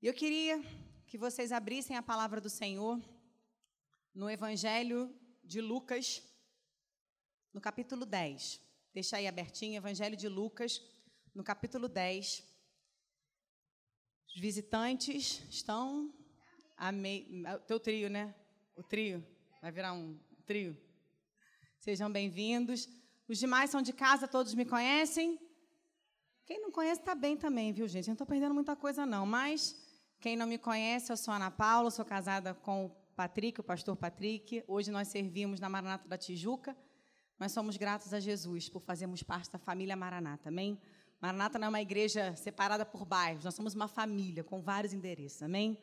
Eu queria que vocês abrissem a palavra do Senhor no Evangelho de Lucas, no capítulo 10. Deixa aí abertinho, Evangelho de Lucas, no capítulo 10. Os visitantes estão. Amei, o teu trio, né? O trio. Vai virar um trio. Sejam bem-vindos. Os demais são de casa, todos me conhecem? Quem não conhece está bem também, viu, gente? Eu não estou perdendo muita coisa, não. Mas quem não me conhece, eu sou Ana Paula, sou casada com o Patrick, o pastor Patrick. Hoje nós servimos na Maranata da Tijuca. Nós somos gratos a Jesus por fazermos parte da família Maranata, amém? Maranata não é uma igreja separada por bairros, nós somos uma família com vários endereços, amém?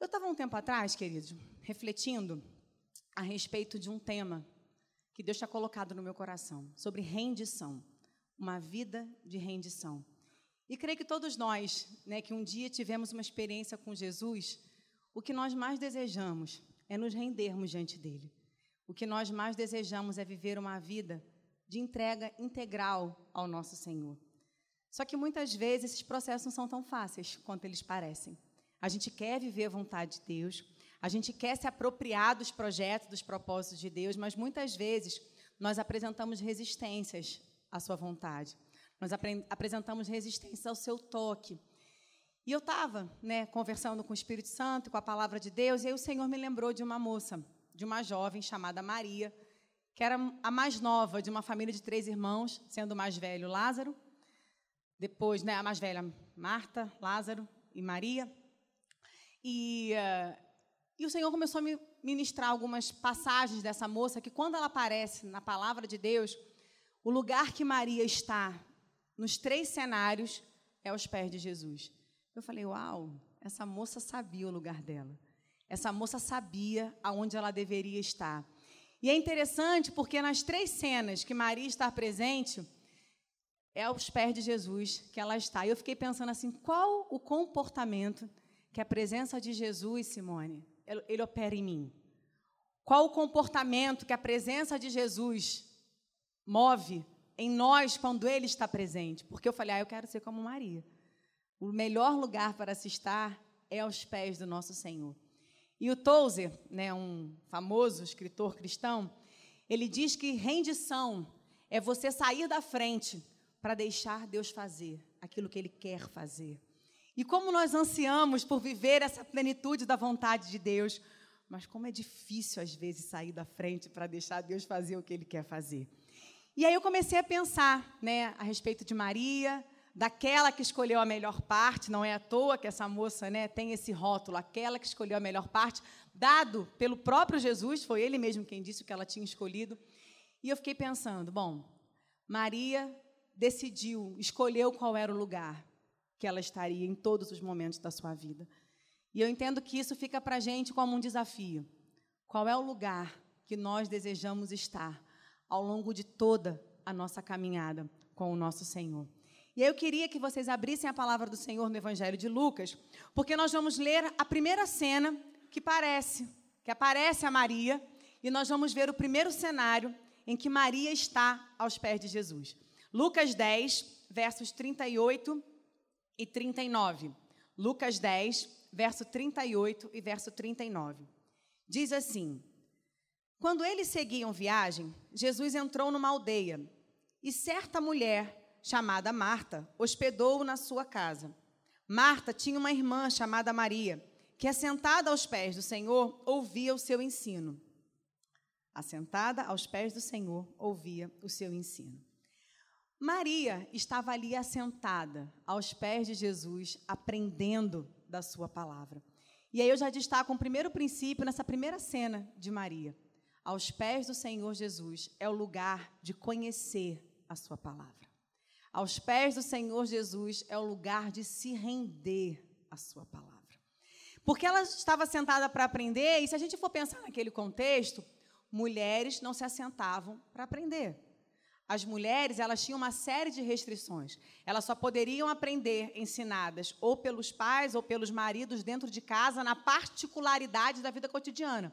Eu estava um tempo atrás, queridos, refletindo a respeito de um tema que Deus tinha colocado no meu coração, sobre rendição, uma vida de rendição. E creio que todos nós, né, que um dia tivemos uma experiência com Jesus, o que nós mais desejamos é nos rendermos diante dele. O que nós mais desejamos é viver uma vida de entrega integral ao nosso Senhor. Só que muitas vezes esses processos não são tão fáceis quanto eles parecem. A gente quer viver a vontade de Deus, a gente quer se apropriar dos projetos, dos propósitos de Deus, mas muitas vezes nós apresentamos resistências à sua vontade. Nós apresentamos resistência ao seu toque. E eu estava né, conversando com o Espírito Santo, com a palavra de Deus, e aí o Senhor me lembrou de uma moça, de uma jovem chamada Maria, que era a mais nova de uma família de três irmãos, sendo o mais velho Lázaro, depois né, a mais velha Marta, Lázaro e Maria. E, uh, e o Senhor começou a me ministrar algumas passagens dessa moça, que quando ela aparece na palavra de Deus, o lugar que Maria está nos três cenários, é aos pés de Jesus. Eu falei, uau, essa moça sabia o lugar dela. Essa moça sabia aonde ela deveria estar. E é interessante porque nas três cenas que Maria está presente, é aos pés de Jesus que ela está. E eu fiquei pensando assim, qual o comportamento que a presença de Jesus, Simone, ele opera em mim? Qual o comportamento que a presença de Jesus move em nós quando Ele está presente. Porque eu falei, ah, eu quero ser como Maria. O melhor lugar para se estar é aos pés do nosso Senhor. E o Tozer, né, um famoso escritor cristão, ele diz que rendição é você sair da frente para deixar Deus fazer aquilo que Ele quer fazer. E como nós ansiamos por viver essa plenitude da vontade de Deus, mas como é difícil às vezes sair da frente para deixar Deus fazer o que Ele quer fazer. E aí eu comecei a pensar né, a respeito de Maria, daquela que escolheu a melhor parte, não é à toa que essa moça né, tem esse rótulo, aquela que escolheu a melhor parte, dado pelo próprio Jesus, foi ele mesmo quem disse o que ela tinha escolhido. E eu fiquei pensando, bom, Maria decidiu, escolheu qual era o lugar que ela estaria em todos os momentos da sua vida. E eu entendo que isso fica para a gente como um desafio. Qual é o lugar que nós desejamos estar? Ao longo de toda a nossa caminhada com o nosso Senhor. E eu queria que vocês abrissem a palavra do Senhor no Evangelho de Lucas, porque nós vamos ler a primeira cena que parece, que aparece a Maria, e nós vamos ver o primeiro cenário em que Maria está aos pés de Jesus. Lucas 10, versos 38 e 39. Lucas 10, verso 38 e verso 39. Diz assim: quando eles seguiam viagem, Jesus entrou numa aldeia e certa mulher, chamada Marta, hospedou-o na sua casa. Marta tinha uma irmã chamada Maria, que, assentada aos pés do Senhor, ouvia o seu ensino. Assentada aos pés do Senhor, ouvia o seu ensino. Maria estava ali assentada aos pés de Jesus, aprendendo da sua palavra. E aí eu já destaco um primeiro princípio nessa primeira cena de Maria aos pés do Senhor Jesus é o lugar de conhecer a Sua palavra. Aos pés do Senhor Jesus é o lugar de se render à Sua palavra. Porque ela estava sentada para aprender, e se a gente for pensar naquele contexto, mulheres não se assentavam para aprender. As mulheres, elas tinham uma série de restrições. Elas só poderiam aprender ensinadas ou pelos pais ou pelos maridos dentro de casa, na particularidade da vida cotidiana.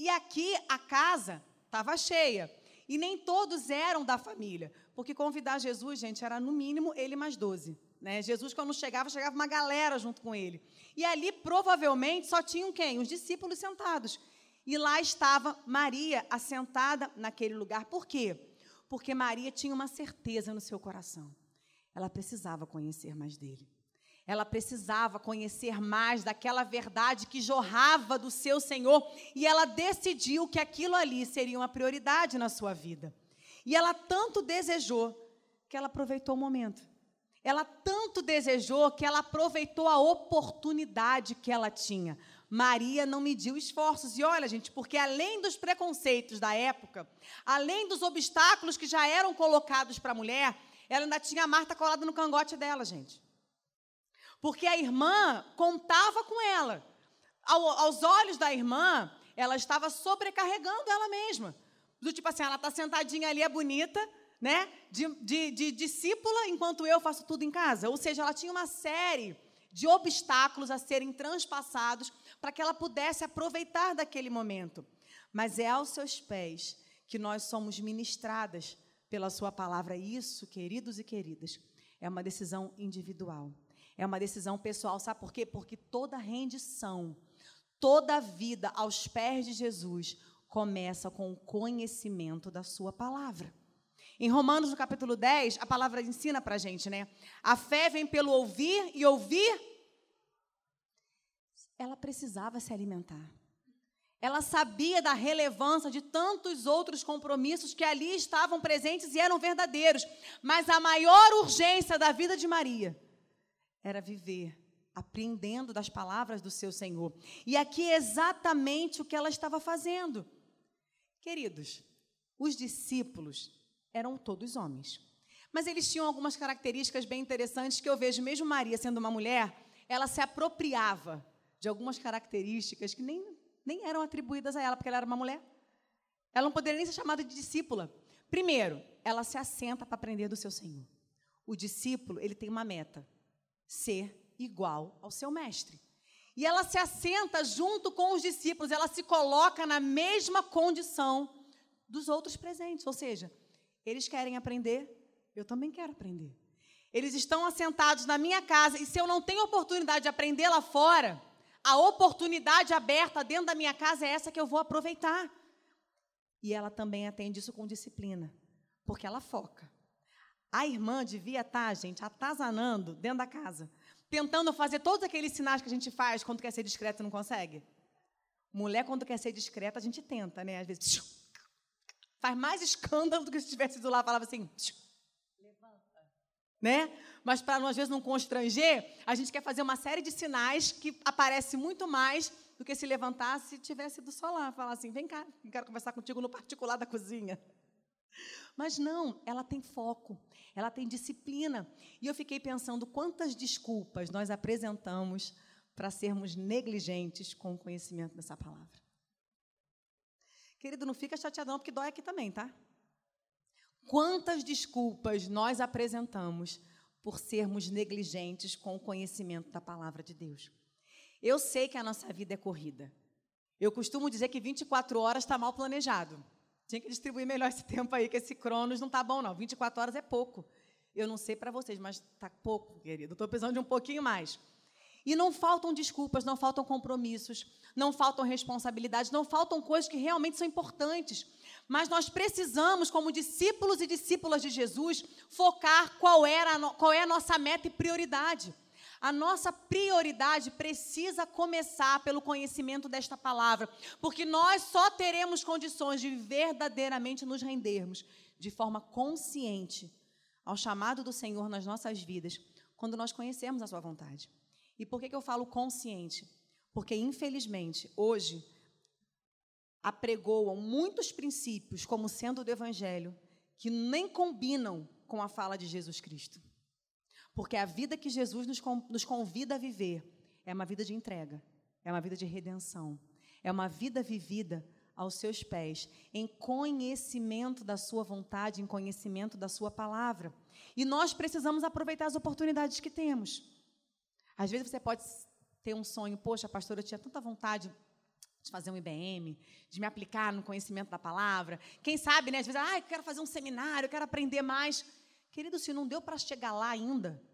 E aqui a casa estava cheia. E nem todos eram da família. Porque convidar Jesus, gente, era no mínimo ele mais doze. Né? Jesus, quando chegava, chegava uma galera junto com ele. E ali, provavelmente, só tinham quem? Os discípulos sentados. E lá estava Maria assentada naquele lugar. Por quê? Porque Maria tinha uma certeza no seu coração. Ela precisava conhecer mais dele. Ela precisava conhecer mais daquela verdade que jorrava do seu Senhor e ela decidiu que aquilo ali seria uma prioridade na sua vida. E ela tanto desejou que ela aproveitou o momento. Ela tanto desejou que ela aproveitou a oportunidade que ela tinha. Maria não mediu esforços. E olha, gente, porque além dos preconceitos da época, além dos obstáculos que já eram colocados para a mulher, ela ainda tinha a Marta colada no cangote dela, gente. Porque a irmã contava com ela. Ao, aos olhos da irmã, ela estava sobrecarregando ela mesma. Do tipo assim, ela está sentadinha ali, é bonita, né? De, de, de discípula, enquanto eu faço tudo em casa. Ou seja, ela tinha uma série de obstáculos a serem transpassados para que ela pudesse aproveitar daquele momento. Mas é aos seus pés que nós somos ministradas pela Sua palavra. Isso, queridos e queridas, é uma decisão individual. É uma decisão pessoal, sabe por quê? Porque toda rendição, toda vida aos pés de Jesus começa com o conhecimento da sua palavra. Em Romanos, no capítulo 10, a palavra ensina para a gente, né? A fé vem pelo ouvir e ouvir. Ela precisava se alimentar. Ela sabia da relevância de tantos outros compromissos que ali estavam presentes e eram verdadeiros. Mas a maior urgência da vida de Maria era viver aprendendo das palavras do seu Senhor. E aqui é exatamente o que ela estava fazendo. Queridos, os discípulos eram todos homens. Mas eles tinham algumas características bem interessantes que eu vejo, mesmo Maria sendo uma mulher, ela se apropriava de algumas características que nem, nem eram atribuídas a ela, porque ela era uma mulher. Ela não poderia nem ser chamada de discípula. Primeiro, ela se assenta para aprender do seu Senhor. O discípulo, ele tem uma meta ser igual ao seu mestre. E ela se assenta junto com os discípulos, ela se coloca na mesma condição dos outros presentes. Ou seja, eles querem aprender, eu também quero aprender. Eles estão assentados na minha casa e se eu não tenho oportunidade de aprender lá fora, a oportunidade aberta dentro da minha casa é essa que eu vou aproveitar. E ela também atende isso com disciplina, porque ela foca. A irmã devia estar, tá, gente, atazanando dentro da casa, tentando fazer todos aqueles sinais que a gente faz quando quer ser discreta e não consegue. Mulher, quando quer ser discreta, a gente tenta, né? Às vezes, faz mais escândalo do que se estivesse do lado, falava assim, levanta. Né? Mas para às vezes não constranger, a gente quer fazer uma série de sinais que aparece muito mais do que se levantar se tivesse do solar, falar assim, vem cá, quero conversar contigo no particular da cozinha. Mas não, ela tem foco, ela tem disciplina. E eu fiquei pensando quantas desculpas nós apresentamos para sermos negligentes com o conhecimento dessa palavra. Querido, não fica chateado não, porque dói aqui também, tá? Quantas desculpas nós apresentamos por sermos negligentes com o conhecimento da palavra de Deus? Eu sei que a nossa vida é corrida. Eu costumo dizer que 24 horas está mal planejado. Tinha que distribuir melhor esse tempo aí, que esse Cronos não tá bom, não. 24 horas é pouco. Eu não sei para vocês, mas tá pouco, querido. Estou precisando de um pouquinho mais. E não faltam desculpas, não faltam compromissos, não faltam responsabilidades, não faltam coisas que realmente são importantes. Mas nós precisamos, como discípulos e discípulas de Jesus, focar qual, era, qual é a nossa meta e prioridade. A nossa prioridade precisa começar pelo conhecimento desta palavra, porque nós só teremos condições de verdadeiramente nos rendermos de forma consciente ao chamado do Senhor nas nossas vidas, quando nós conhecermos a Sua vontade. E por que, que eu falo consciente? Porque, infelizmente, hoje, apregoam muitos princípios como sendo do Evangelho que nem combinam com a fala de Jesus Cristo. Porque a vida que Jesus nos, convida a viver é uma vida de entrega, é uma vida de redenção, é uma vida vivida aos seus pés, em conhecimento da Sua vontade, em conhecimento da Sua palavra. E nós precisamos aproveitar as oportunidades que temos. Às vezes você pode ter um sonho, poxa, pastora, eu tinha tanta vontade de fazer um IBM, de me aplicar no conhecimento da palavra. Quem sabe, né? Às vezes, ah, eu quero fazer um seminário, eu quero aprender mais. Querido, se não deu para chegar lá ainda,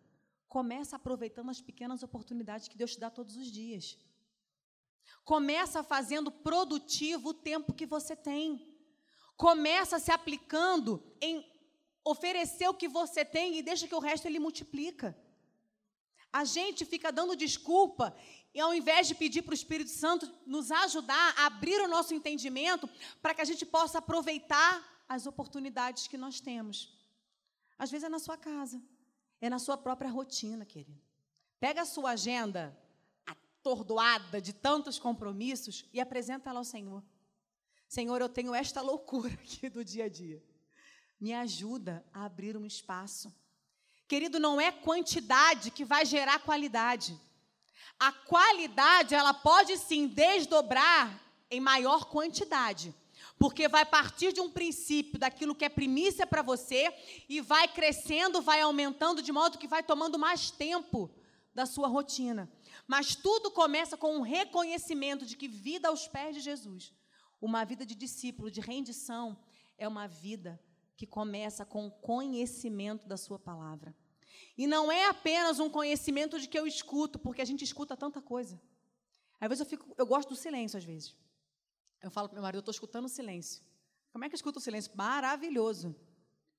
Começa aproveitando as pequenas oportunidades que Deus te dá todos os dias. Começa fazendo produtivo o tempo que você tem. Começa se aplicando em oferecer o que você tem e deixa que o resto ele multiplica. A gente fica dando desculpa e ao invés de pedir para o Espírito Santo nos ajudar a abrir o nosso entendimento para que a gente possa aproveitar as oportunidades que nós temos. Às vezes é na sua casa, é na sua própria rotina, querido. Pega a sua agenda atordoada de tantos compromissos e apresenta ela ao Senhor. Senhor, eu tenho esta loucura aqui do dia a dia. Me ajuda a abrir um espaço. Querido, não é quantidade que vai gerar qualidade. A qualidade, ela pode sim desdobrar em maior quantidade, porque vai partir de um princípio daquilo que é primícia para você e vai crescendo, vai aumentando de modo que vai tomando mais tempo da sua rotina. Mas tudo começa com um reconhecimento de que vida aos pés de Jesus, uma vida de discípulo, de rendição, é uma vida que começa com o conhecimento da sua palavra. E não é apenas um conhecimento de que eu escuto, porque a gente escuta tanta coisa. Às vezes eu fico, eu gosto do silêncio às vezes. Eu falo para meu marido, eu estou escutando o silêncio. Como é que eu escuto o silêncio? Maravilhoso.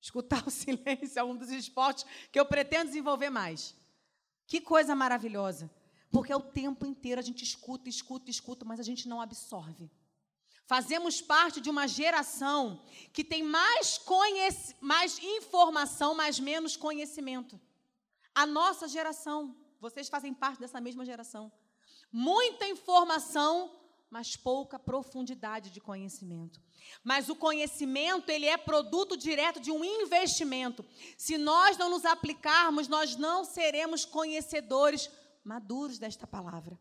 Escutar o silêncio é um dos esportes que eu pretendo desenvolver mais. Que coisa maravilhosa. Porque é o tempo inteiro a gente escuta, escuta, escuta, mas a gente não absorve. Fazemos parte de uma geração que tem mais, conhec mais informação, mas menos conhecimento. A nossa geração, vocês fazem parte dessa mesma geração. Muita informação, mas pouca profundidade de conhecimento. Mas o conhecimento, ele é produto direto de um investimento. Se nós não nos aplicarmos, nós não seremos conhecedores maduros desta palavra.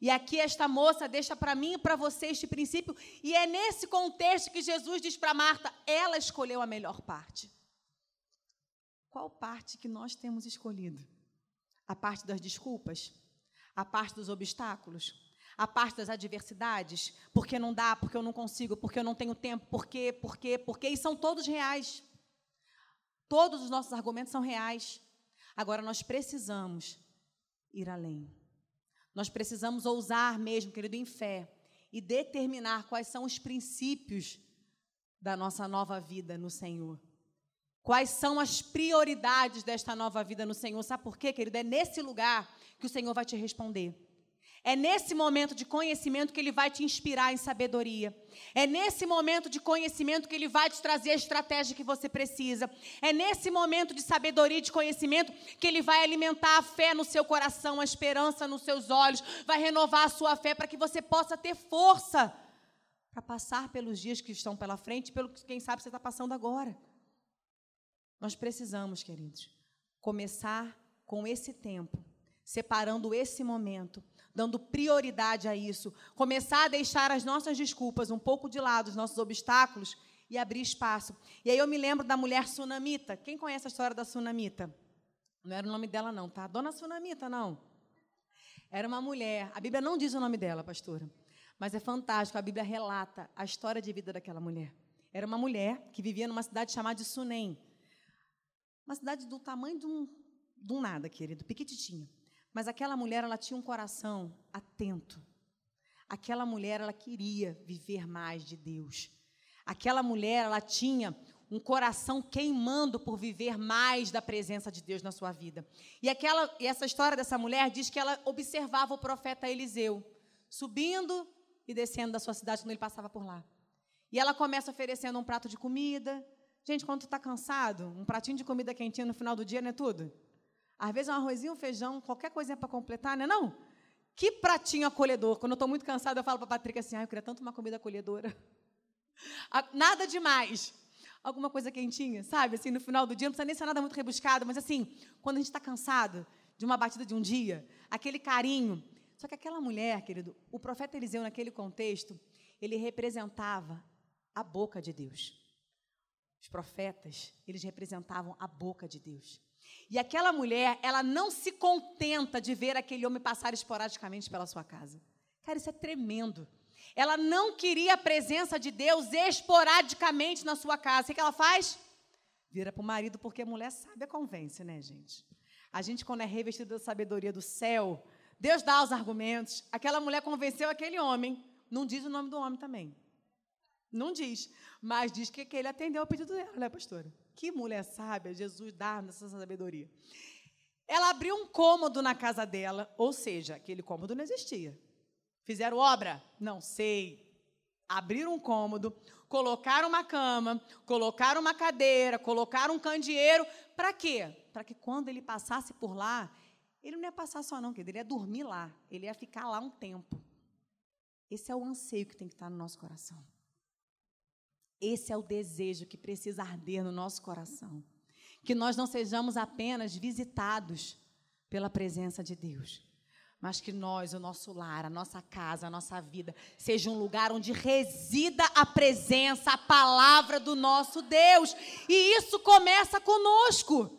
E aqui esta moça deixa para mim e para você este princípio, e é nesse contexto que Jesus diz para Marta: ela escolheu a melhor parte. Qual parte que nós temos escolhido? A parte das desculpas? A parte dos obstáculos? A parte das adversidades? Porque não dá, porque eu não consigo, porque eu não tenho tempo, porque, porque, porque, e são todos reais. Todos os nossos argumentos são reais. Agora nós precisamos ir além. Nós precisamos ousar mesmo, querido, em fé e determinar quais são os princípios da nossa nova vida no Senhor. Quais são as prioridades desta nova vida no Senhor? Sabe por quê, querido? É nesse lugar que o Senhor vai te responder. É nesse momento de conhecimento que ele vai te inspirar em sabedoria. É nesse momento de conhecimento que ele vai te trazer a estratégia que você precisa. É nesse momento de sabedoria e de conhecimento que ele vai alimentar a fé no seu coração, a esperança nos seus olhos, vai renovar a sua fé para que você possa ter força para passar pelos dias que estão pela frente, pelo que quem sabe você está passando agora. Nós precisamos, queridos, começar com esse tempo, separando esse momento dando prioridade a isso, começar a deixar as nossas desculpas um pouco de lado, os nossos obstáculos e abrir espaço. E aí eu me lembro da mulher sunamita. Quem conhece a história da sunamita? Não era o nome dela não, tá? Dona Sunamita, não. Era uma mulher. A Bíblia não diz o nome dela, pastora. Mas é fantástico, a Bíblia relata a história de vida daquela mulher. Era uma mulher que vivia numa cidade chamada de Sunem. Uma cidade do tamanho de um, de um nada, querido, piquititinho. Mas aquela mulher, ela tinha um coração atento. Aquela mulher, ela queria viver mais de Deus. Aquela mulher, ela tinha um coração queimando por viver mais da presença de Deus na sua vida. E aquela e essa história dessa mulher diz que ela observava o profeta Eliseu subindo e descendo da sua cidade quando ele passava por lá. E ela começa oferecendo um prato de comida. Gente, quando tu está cansado, um pratinho de comida quentinha no final do dia não é tudo? Às vezes um arrozinho, um feijão, qualquer coisinha para completar, não é não? Que pratinho acolhedor. Quando eu estou muito cansada, eu falo para a Patrick assim, ah, eu queria tanto uma comida acolhedora. Nada demais. Alguma coisa quentinha, sabe? Assim, no final do dia, não precisa nem ser nada muito rebuscado, mas assim, quando a gente está cansado de uma batida de um dia, aquele carinho. Só que aquela mulher, querido, o profeta Eliseu, naquele contexto, ele representava a boca de Deus. Os profetas, eles representavam a boca de Deus. E aquela mulher, ela não se contenta de ver aquele homem passar esporadicamente pela sua casa. Cara, isso é tremendo. Ela não queria a presença de Deus esporadicamente na sua casa. O que ela faz? Vira para o marido, porque a mulher sabe a convence, né, gente? A gente, quando é revestido da sabedoria do céu, Deus dá os argumentos. Aquela mulher convenceu aquele homem. Não diz o nome do homem também. Não diz. Mas diz que, que ele atendeu ao pedido dela, né, pastora? Que mulher sábia, Jesus dá nessa sabedoria. Ela abriu um cômodo na casa dela, ou seja, aquele cômodo não existia. Fizeram obra? Não sei. Abriram um cômodo, colocaram uma cama, colocaram uma cadeira, colocaram um candeeiro. Para quê? Para que quando ele passasse por lá, ele não ia passar só, não, querido, ele ia dormir lá. Ele ia ficar lá um tempo. Esse é o anseio que tem que estar no nosso coração. Esse é o desejo que precisa arder no nosso coração que nós não sejamos apenas visitados pela presença de Deus, mas que nós, o nosso lar, a nossa casa, a nossa vida, seja um lugar onde resida a presença, a palavra do nosso Deus. E isso começa conosco.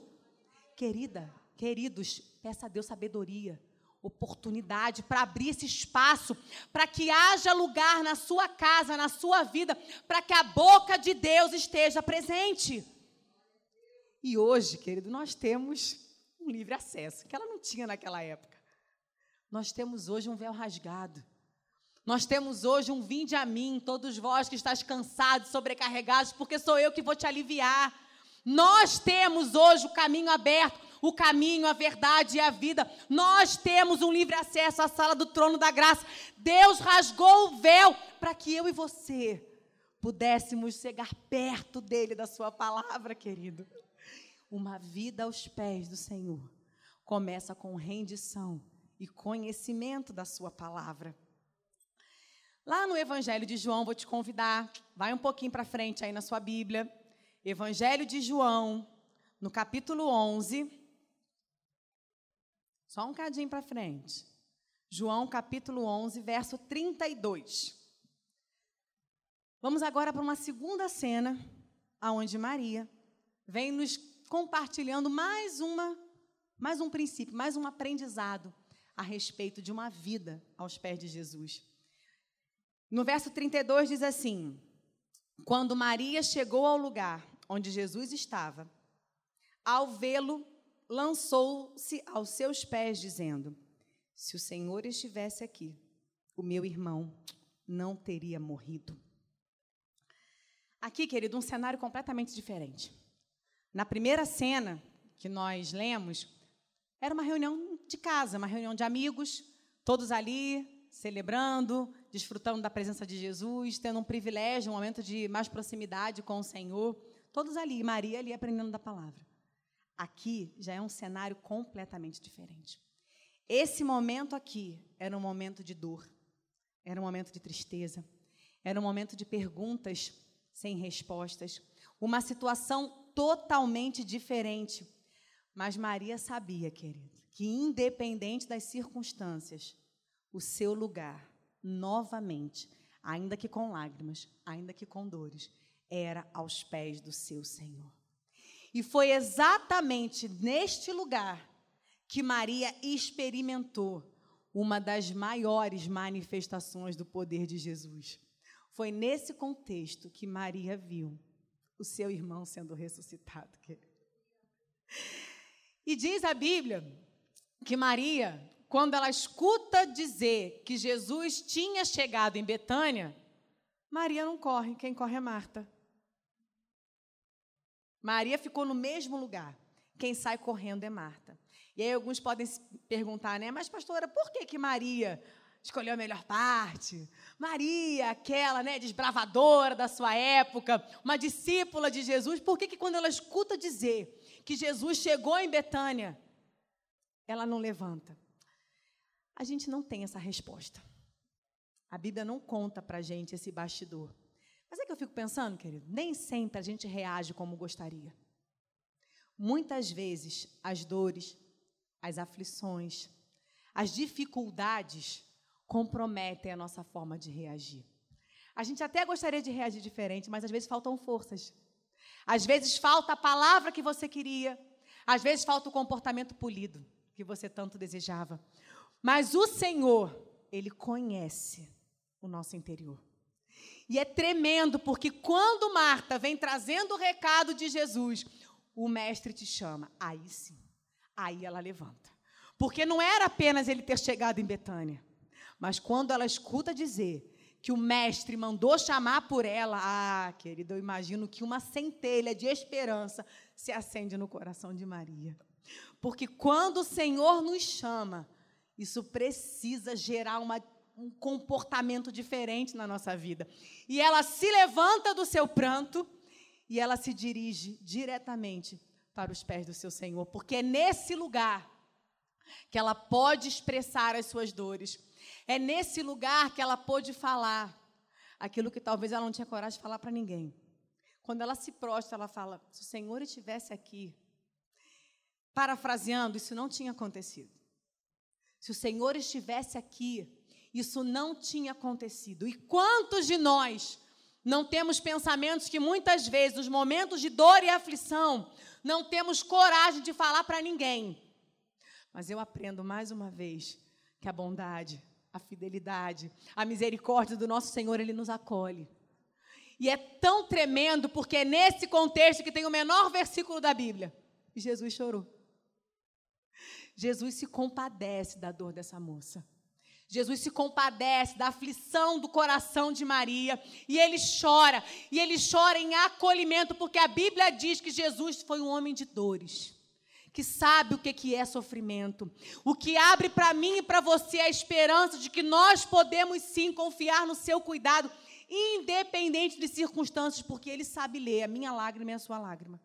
Querida, queridos, peça a Deus sabedoria, oportunidade para abrir esse espaço, para que haja lugar na sua casa, na sua vida, para que a boca de Deus esteja presente. E hoje, querido, nós temos um livre acesso, que ela não tinha naquela época. Nós temos hoje um véu rasgado. Nós temos hoje um vinde a mim, todos vós que estáis cansados, sobrecarregados, porque sou eu que vou te aliviar. Nós temos hoje o caminho aberto, o caminho, a verdade e a vida. Nós temos um livre acesso à sala do trono da graça. Deus rasgou o véu para que eu e você pudéssemos chegar perto dele, da sua palavra, querido. Uma vida aos pés do Senhor começa com rendição e conhecimento da Sua palavra. Lá no Evangelho de João, vou te convidar, vai um pouquinho para frente aí na sua Bíblia. Evangelho de João, no capítulo 11. Só um cadinho para frente. João, capítulo 11, verso 32. Vamos agora para uma segunda cena, aonde Maria vem nos compartilhando mais uma mais um princípio, mais um aprendizado a respeito de uma vida aos pés de Jesus. No verso 32 diz assim: Quando Maria chegou ao lugar onde Jesus estava, ao vê-lo, lançou-se aos seus pés, dizendo: Se o Senhor estivesse aqui, o meu irmão não teria morrido. Aqui, querido, um cenário completamente diferente. Na primeira cena que nós lemos, era uma reunião de casa, uma reunião de amigos, todos ali celebrando, desfrutando da presença de Jesus, tendo um privilégio, um momento de mais proximidade com o Senhor, todos ali, Maria ali aprendendo da palavra. Aqui já é um cenário completamente diferente. Esse momento aqui era um momento de dor, era um momento de tristeza, era um momento de perguntas sem respostas, uma situação totalmente diferente. Mas Maria sabia, querido, que independente das circunstâncias, o seu lugar, novamente, ainda que com lágrimas, ainda que com dores, era aos pés do seu Senhor. E foi exatamente neste lugar que Maria experimentou uma das maiores manifestações do poder de Jesus. Foi nesse contexto que Maria viu o seu irmão sendo ressuscitado. E diz a Bíblia que Maria, quando ela escuta dizer que Jesus tinha chegado em Betânia, Maria não corre, quem corre é Marta. Maria ficou no mesmo lugar. Quem sai correndo é Marta. E aí alguns podem se perguntar, né? Mas pastora, por que que Maria escolheu a melhor parte. Maria, aquela né, desbravadora da sua época, uma discípula de Jesus, por que, que quando ela escuta dizer que Jesus chegou em Betânia, ela não levanta? A gente não tem essa resposta. A Bíblia não conta para gente esse bastidor. Mas é que eu fico pensando, querido, nem sempre a gente reage como gostaria. Muitas vezes as dores, as aflições, as dificuldades comprometem a nossa forma de reagir. A gente até gostaria de reagir diferente, mas às vezes faltam forças. Às vezes falta a palavra que você queria. Às vezes falta o comportamento polido que você tanto desejava. Mas o Senhor, Ele conhece o nosso interior. E é tremendo, porque quando Marta vem trazendo o recado de Jesus, o Mestre te chama. Aí sim. Aí ela levanta. Porque não era apenas ele ter chegado em Betânia, mas quando ela escuta dizer que o mestre mandou chamar por ela, ah, querida, eu imagino que uma centelha de esperança se acende no coração de Maria. Porque quando o Senhor nos chama, isso precisa gerar uma, um comportamento diferente na nossa vida. E ela se levanta do seu pranto e ela se dirige diretamente para os pés do seu Senhor, porque é nesse lugar que ela pode expressar as suas dores. É nesse lugar que ela pôde falar aquilo que talvez ela não tinha coragem de falar para ninguém. Quando ela se prostra, ela fala: se o Senhor estivesse aqui, parafraseando, isso não tinha acontecido. Se o Senhor estivesse aqui, isso não tinha acontecido. E quantos de nós não temos pensamentos que muitas vezes, nos momentos de dor e aflição, não temos coragem de falar para ninguém? Mas eu aprendo mais uma vez que a bondade, a fidelidade, a misericórdia do nosso Senhor, Ele nos acolhe. E é tão tremendo, porque é nesse contexto que tem o menor versículo da Bíblia. Jesus chorou. Jesus se compadece da dor dessa moça. Jesus se compadece da aflição do coração de Maria e ele chora, e ele chora em acolhimento, porque a Bíblia diz que Jesus foi um homem de dores que sabe o que é sofrimento. O que abre para mim e para você a esperança de que nós podemos sim confiar no seu cuidado, independente de circunstâncias, porque Ele sabe ler a minha lágrima e a sua lágrima.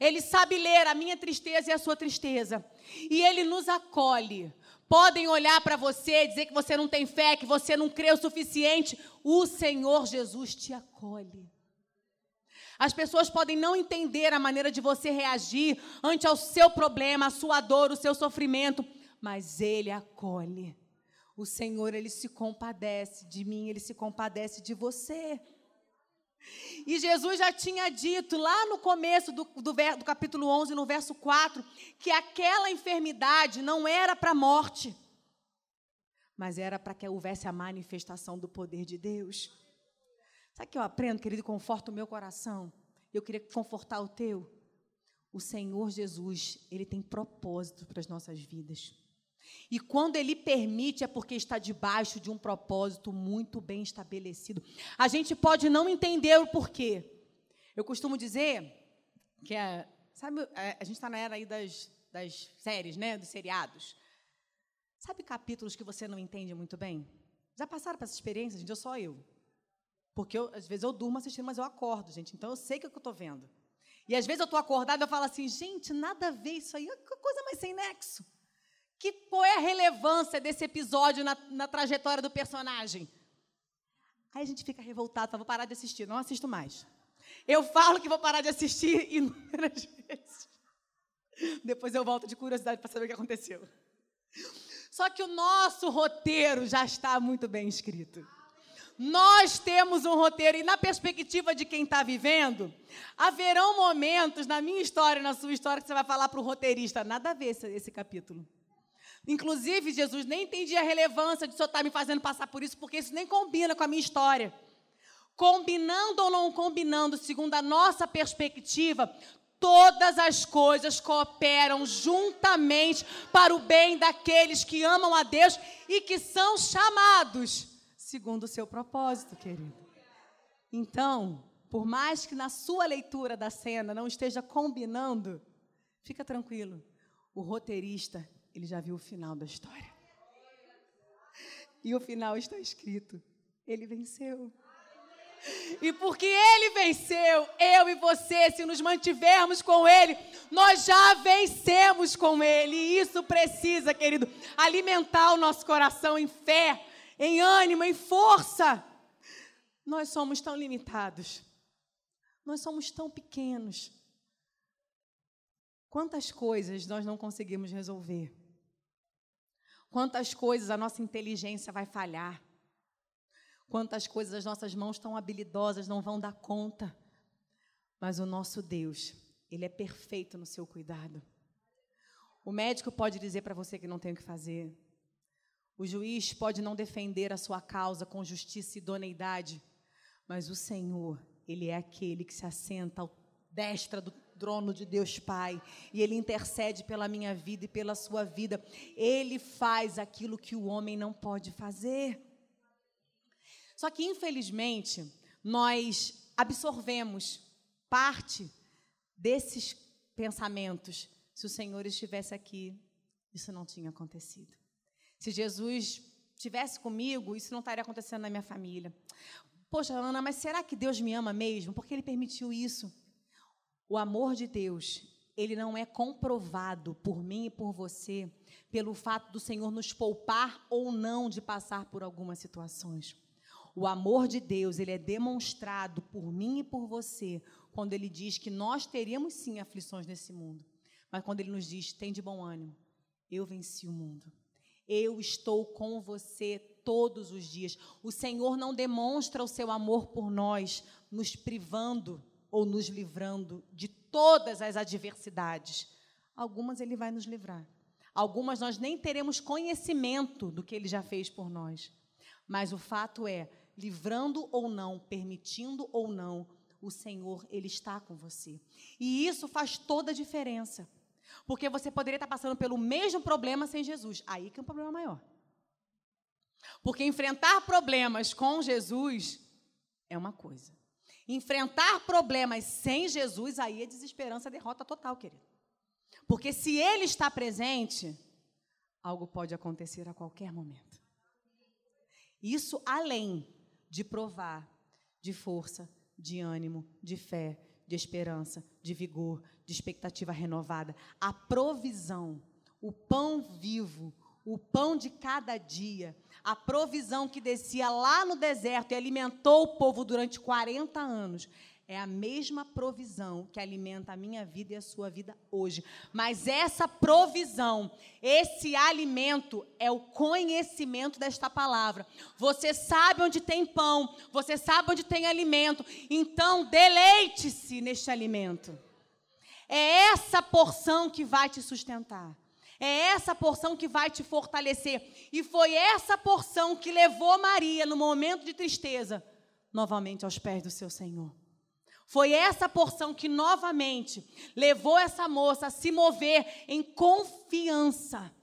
Ele sabe ler a minha tristeza e a sua tristeza. E Ele nos acolhe. Podem olhar para você, dizer que você não tem fé, que você não crê o suficiente. O Senhor Jesus te acolhe. As pessoas podem não entender a maneira de você reagir ante ao seu problema, a sua dor, o seu sofrimento, mas ele acolhe. O Senhor, ele se compadece de mim, ele se compadece de você. E Jesus já tinha dito lá no começo do, do, do capítulo 11, no verso 4, que aquela enfermidade não era para a morte, mas era para que houvesse a manifestação do poder de Deus. Sabe o que eu aprendo, querido? Conforta o meu coração. Eu queria confortar o teu. O Senhor Jesus, Ele tem propósito para as nossas vidas. E quando Ele permite, é porque está debaixo de um propósito muito bem estabelecido. A gente pode não entender o porquê. Eu costumo dizer que, é, sabe, é, a gente está na era aí das, das séries, né, dos seriados. Sabe capítulos que você não entende muito bem? Já passaram por essa experiência, gente? Eu só eu. Porque eu, às vezes eu durmo assistindo, mas eu acordo, gente. Então eu sei é o que eu estou vendo. E às vezes eu estou acordada e eu falo assim, gente, nada a ver isso aí, que coisa mais sem nexo. Que, qual é a relevância desse episódio na, na trajetória do personagem? Aí a gente fica revoltado, fala, vou parar de assistir, não assisto mais. Eu falo que vou parar de assistir inúmeras vezes. Depois eu volto de curiosidade para saber o que aconteceu. Só que o nosso roteiro já está muito bem escrito. Nós temos um roteiro, e na perspectiva de quem está vivendo, haverão momentos na minha história e na sua história que você vai falar para o roteirista: nada a ver esse, esse capítulo. Inclusive, Jesus nem entendia a relevância de o senhor estar me fazendo passar por isso, porque isso nem combina com a minha história. Combinando ou não combinando, segundo a nossa perspectiva, todas as coisas cooperam juntamente para o bem daqueles que amam a Deus e que são chamados segundo o seu propósito, querido. Então, por mais que na sua leitura da cena não esteja combinando, fica tranquilo. O roteirista, ele já viu o final da história. E o final está escrito: ele venceu. E porque ele venceu, eu e você, se nos mantivermos com ele, nós já vencemos com ele. E isso precisa, querido, alimentar o nosso coração em fé, em ânimo, em força. Nós somos tão limitados. Nós somos tão pequenos. Quantas coisas nós não conseguimos resolver? Quantas coisas a nossa inteligência vai falhar? Quantas coisas as nossas mãos tão habilidosas não vão dar conta? Mas o nosso Deus, Ele é perfeito no seu cuidado. O médico pode dizer para você que não tem o que fazer. O juiz pode não defender a sua causa com justiça e idoneidade, mas o Senhor, Ele é aquele que se assenta ao destra do trono de Deus Pai e Ele intercede pela minha vida e pela sua vida. Ele faz aquilo que o homem não pode fazer. Só que, infelizmente, nós absorvemos parte desses pensamentos. Se o Senhor estivesse aqui, isso não tinha acontecido. Se Jesus estivesse comigo, isso não estaria acontecendo na minha família. Poxa, Ana, mas será que Deus me ama mesmo? Porque Ele permitiu isso. O amor de Deus, ele não é comprovado por mim e por você pelo fato do Senhor nos poupar ou não de passar por algumas situações. O amor de Deus, ele é demonstrado por mim e por você quando ele diz que nós teríamos sim aflições nesse mundo. Mas quando ele nos diz: "Tem de bom ânimo, eu venci o mundo". Eu estou com você todos os dias. O Senhor não demonstra o seu amor por nós nos privando ou nos livrando de todas as adversidades. Algumas ele vai nos livrar. Algumas nós nem teremos conhecimento do que ele já fez por nós. Mas o fato é, livrando ou não, permitindo ou não, o Senhor, ele está com você. E isso faz toda a diferença. Porque você poderia estar passando pelo mesmo problema sem Jesus. Aí que é um problema maior. Porque enfrentar problemas com Jesus é uma coisa. Enfrentar problemas sem Jesus, aí é desesperança, derrota total, querido. Porque se Ele está presente, algo pode acontecer a qualquer momento. Isso além de provar de força, de ânimo, de fé, de esperança, de vigor, de expectativa renovada. A provisão, o pão vivo, o pão de cada dia, a provisão que descia lá no deserto e alimentou o povo durante 40 anos, é a mesma provisão que alimenta a minha vida e a sua vida hoje. Mas essa provisão, esse alimento, é o conhecimento desta palavra. Você sabe onde tem pão, você sabe onde tem alimento, então deleite-se neste alimento. É essa porção que vai te sustentar. É essa porção que vai te fortalecer. E foi essa porção que levou Maria, no momento de tristeza, novamente aos pés do seu Senhor. Foi essa porção que novamente levou essa moça a se mover em confiança,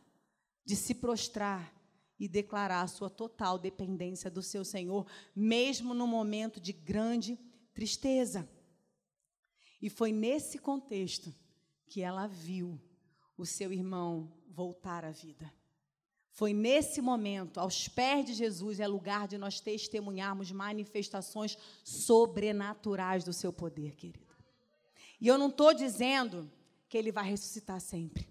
de se prostrar e declarar a sua total dependência do seu Senhor, mesmo no momento de grande tristeza. E foi nesse contexto que ela viu o seu irmão voltar à vida. Foi nesse momento, aos pés de Jesus, é lugar de nós testemunharmos manifestações sobrenaturais do seu poder, querido. E eu não estou dizendo que ele vai ressuscitar sempre.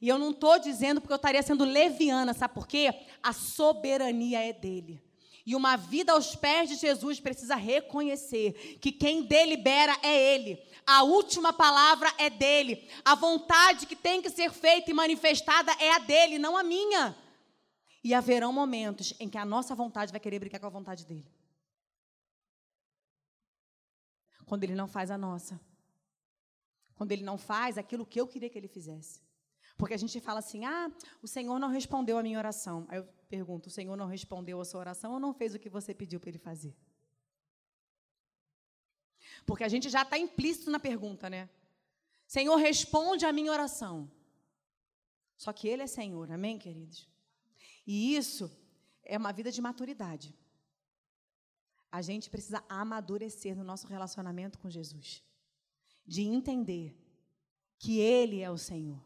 E eu não estou dizendo porque eu estaria sendo leviana, sabe por quê? A soberania é dele. E uma vida aos pés de Jesus precisa reconhecer que quem delibera é Ele. A última palavra é dele. A vontade que tem que ser feita e manifestada é a dele, não a minha. E haverão momentos em que a nossa vontade vai querer brincar com a vontade dele. Quando ele não faz a nossa. Quando ele não faz aquilo que eu queria que ele fizesse. Porque a gente fala assim: ah, o Senhor não respondeu a minha oração. Aí eu pergunto: o Senhor não respondeu a sua oração ou não fez o que você pediu para ele fazer? Porque a gente já está implícito na pergunta, né? Senhor, responde a minha oração. Só que Ele é Senhor, amém, queridos? E isso é uma vida de maturidade. A gente precisa amadurecer no nosso relacionamento com Jesus, de entender que Ele é o Senhor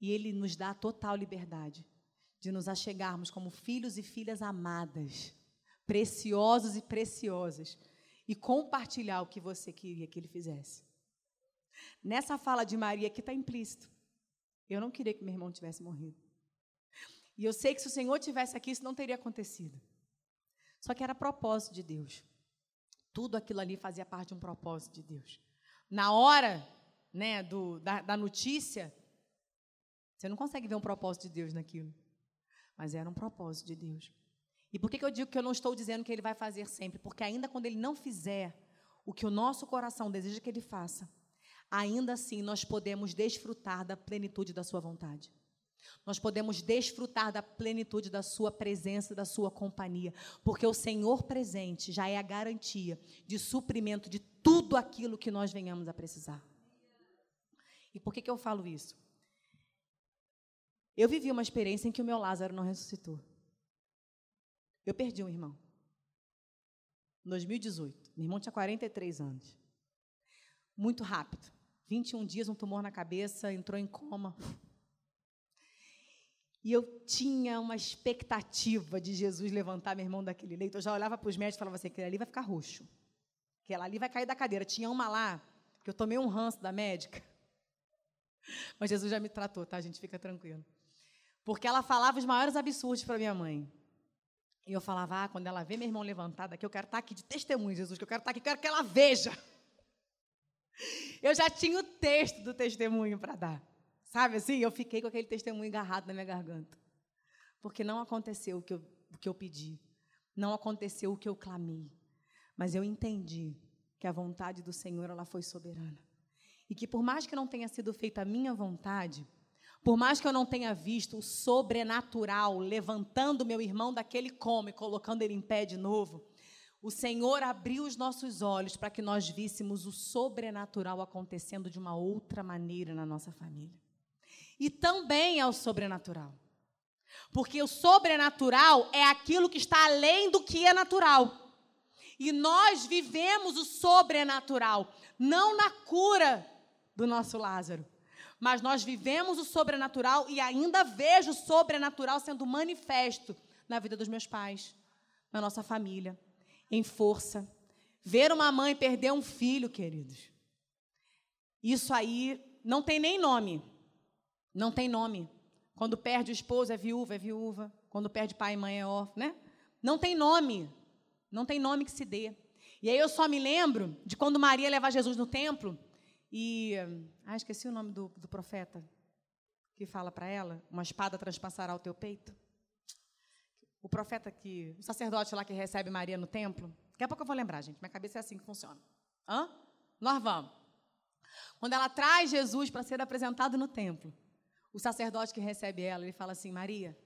e Ele nos dá total liberdade de nos achegarmos como filhos e filhas amadas, preciosos e preciosas, e compartilhar o que você queria que Ele fizesse. Nessa fala de Maria aqui está implícito. Eu não queria que meu irmão tivesse morrido. E eu sei que se o Senhor tivesse aqui, isso não teria acontecido. Só que era propósito de Deus. Tudo aquilo ali fazia parte de um propósito de Deus. Na hora né, do, da, da notícia, você não consegue ver um propósito de Deus naquilo. Mas era um propósito de Deus. E por que, que eu digo que eu não estou dizendo que Ele vai fazer sempre? Porque ainda quando Ele não fizer o que o nosso coração deseja que Ele faça, ainda assim nós podemos desfrutar da plenitude da Sua vontade. Nós podemos desfrutar da plenitude da Sua presença, da Sua companhia, porque o Senhor presente já é a garantia de suprimento de tudo aquilo que nós venhamos a precisar. E por que, que eu falo isso? Eu vivi uma experiência em que o meu Lázaro não ressuscitou. Eu perdi um irmão. Em 2018. Meu irmão tinha 43 anos. Muito rápido. 21 dias, um tumor na cabeça, entrou em coma. E eu tinha uma expectativa de Jesus levantar meu irmão daquele leito. Eu já olhava para os médicos e falava assim: aquele ali vai ficar roxo. Aquele ali vai cair da cadeira. Tinha uma lá, que eu tomei um ranço da médica. Mas Jesus já me tratou, tá? A gente fica tranquilo. Porque ela falava os maiores absurdos para minha mãe. E eu falava, ah, quando ela vê meu irmão levantado aqui, eu quero estar aqui de testemunho, Jesus, que eu quero estar aqui, eu quero que ela veja. Eu já tinha o texto do testemunho para dar. Sabe assim? Eu fiquei com aquele testemunho agarrado na minha garganta. Porque não aconteceu o que eu, o que eu pedi. Não aconteceu o que eu clamei. Mas eu entendi que a vontade do Senhor ela foi soberana. E que por mais que não tenha sido feita a minha vontade, por mais que eu não tenha visto o sobrenatural levantando meu irmão daquele coma e colocando ele em pé de novo, o Senhor abriu os nossos olhos para que nós víssemos o sobrenatural acontecendo de uma outra maneira na nossa família. E também é o sobrenatural. Porque o sobrenatural é aquilo que está além do que é natural. E nós vivemos o sobrenatural, não na cura do nosso Lázaro, mas nós vivemos o sobrenatural e ainda vejo o sobrenatural sendo manifesto na vida dos meus pais, na nossa família, em força. Ver uma mãe perder um filho, queridos. Isso aí não tem nem nome. Não tem nome. Quando perde o esposo é viúva, é viúva. Quando perde pai e mãe é órfão, né? Não tem nome. Não tem nome que se dê. E aí eu só me lembro de quando Maria leva Jesus no templo e. Ah, esqueci o nome do, do profeta que fala para ela: uma espada transpassará o teu peito. O profeta que. O sacerdote lá que recebe Maria no templo. Daqui a pouco eu vou lembrar, gente. Minha cabeça é assim que funciona. Hã? Nós vamos. Quando ela traz Jesus para ser apresentado no templo, o sacerdote que recebe ela, ele fala assim: Maria,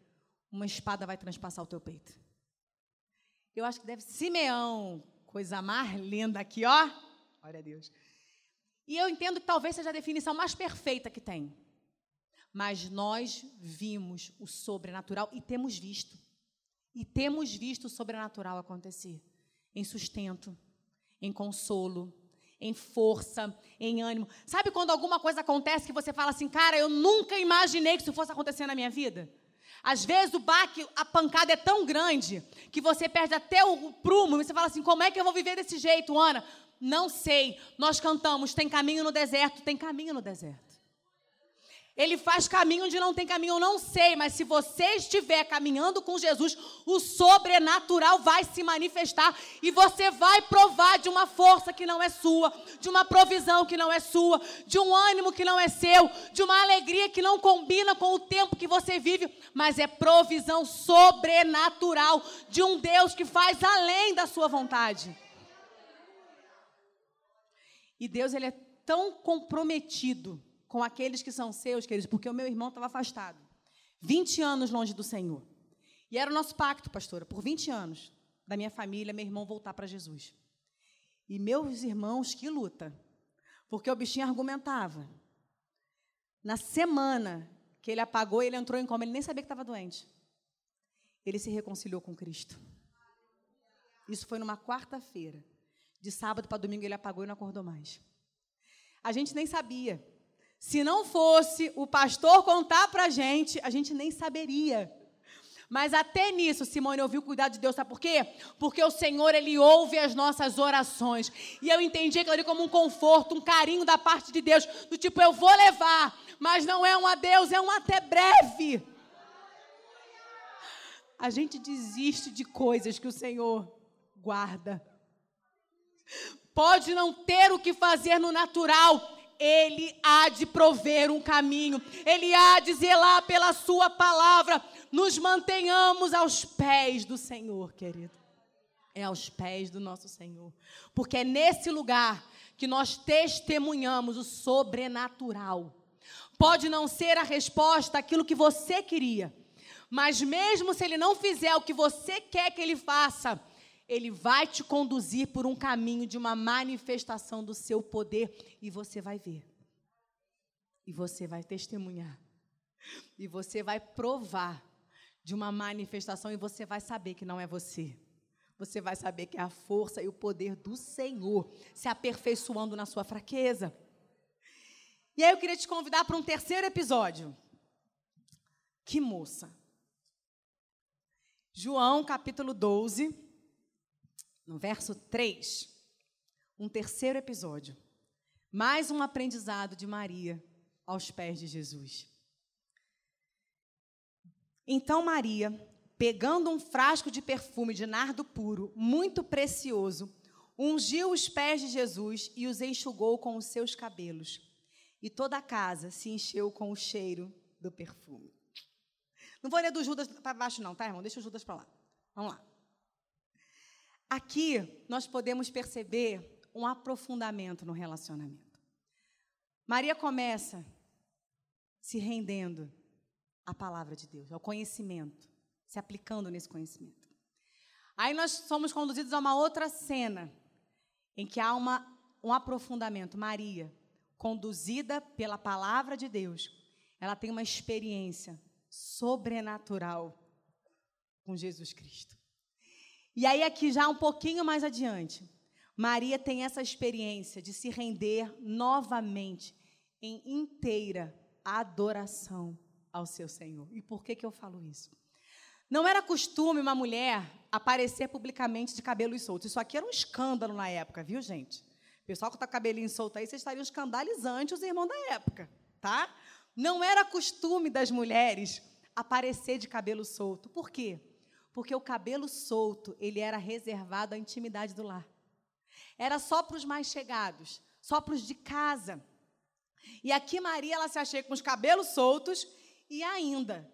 uma espada vai transpassar o teu peito. Eu acho que deve Simeão, coisa mais linda aqui, ó. Glória a Deus. E eu entendo que talvez seja a definição mais perfeita que tem. Mas nós vimos o sobrenatural e temos visto. E temos visto o sobrenatural acontecer em sustento, em consolo, em força, em ânimo. Sabe quando alguma coisa acontece que você fala assim, cara, eu nunca imaginei que isso fosse acontecer na minha vida? Às vezes o baque, a pancada é tão grande que você perde até o prumo e você fala assim: como é que eu vou viver desse jeito, Ana? Não sei. Nós cantamos: tem caminho no deserto, tem caminho no deserto. Ele faz caminho onde não tem caminho, eu não sei, mas se você estiver caminhando com Jesus, o sobrenatural vai se manifestar e você vai provar de uma força que não é sua, de uma provisão que não é sua, de um ânimo que não é seu, de uma alegria que não combina com o tempo que você vive, mas é provisão sobrenatural de um Deus que faz além da sua vontade. E Deus ele é tão comprometido com aqueles que são seus, queridos, porque o meu irmão estava afastado. 20 anos longe do Senhor. E era o nosso pacto, pastora, por 20 anos, da minha família, meu irmão voltar para Jesus. E meus irmãos, que luta. Porque o bichinho argumentava. Na semana que ele apagou, ele entrou em coma, ele nem sabia que estava doente. Ele se reconciliou com Cristo. Isso foi numa quarta-feira. De sábado para domingo ele apagou e não acordou mais. A gente nem sabia. Se não fosse o pastor contar para a gente, a gente nem saberia. Mas até nisso, Simone ouviu o cuidado de Deus, sabe por quê? Porque o Senhor, Ele ouve as nossas orações. E eu entendi aquilo ali como um conforto, um carinho da parte de Deus, do tipo, eu vou levar, mas não é um adeus, é um até breve. A gente desiste de coisas que o Senhor guarda. Pode não ter o que fazer no natural, ele há de prover um caminho, Ele há de zelar pela Sua palavra. Nos mantenhamos aos pés do Senhor, querido. É aos pés do nosso Senhor. Porque é nesse lugar que nós testemunhamos o sobrenatural. Pode não ser a resposta aquilo que você queria, mas mesmo se ele não fizer o que você quer que ele faça, ele vai te conduzir por um caminho de uma manifestação do seu poder e você vai ver. E você vai testemunhar. E você vai provar de uma manifestação e você vai saber que não é você. Você vai saber que é a força e o poder do Senhor se aperfeiçoando na sua fraqueza. E aí eu queria te convidar para um terceiro episódio. Que moça. João capítulo 12 no verso 3, um terceiro episódio. Mais um aprendizado de Maria aos pés de Jesus. Então Maria, pegando um frasco de perfume de nardo puro, muito precioso, ungiu os pés de Jesus e os enxugou com os seus cabelos. E toda a casa se encheu com o cheiro do perfume. Não vou ler do Judas para baixo, não, tá, irmão? Deixa o Judas para lá. Vamos lá. Aqui nós podemos perceber um aprofundamento no relacionamento. Maria começa se rendendo à palavra de Deus, ao conhecimento, se aplicando nesse conhecimento. Aí nós somos conduzidos a uma outra cena, em que há uma, um aprofundamento. Maria, conduzida pela palavra de Deus, ela tem uma experiência sobrenatural com Jesus Cristo. E aí, aqui já um pouquinho mais adiante, Maria tem essa experiência de se render novamente em inteira adoração ao seu Senhor. E por que, que eu falo isso? Não era costume uma mulher aparecer publicamente de cabelos soltos. Isso aqui era um escândalo na época, viu, gente? O pessoal que está com cabelinho solto aí, vocês estariam escandalizantes os irmãos da época, tá? Não era costume das mulheres aparecer de cabelo solto. Por quê? Porque o cabelo solto, ele era reservado à intimidade do lar. Era só para os mais chegados, só para os de casa. E aqui Maria, ela se achei com os cabelos soltos e ainda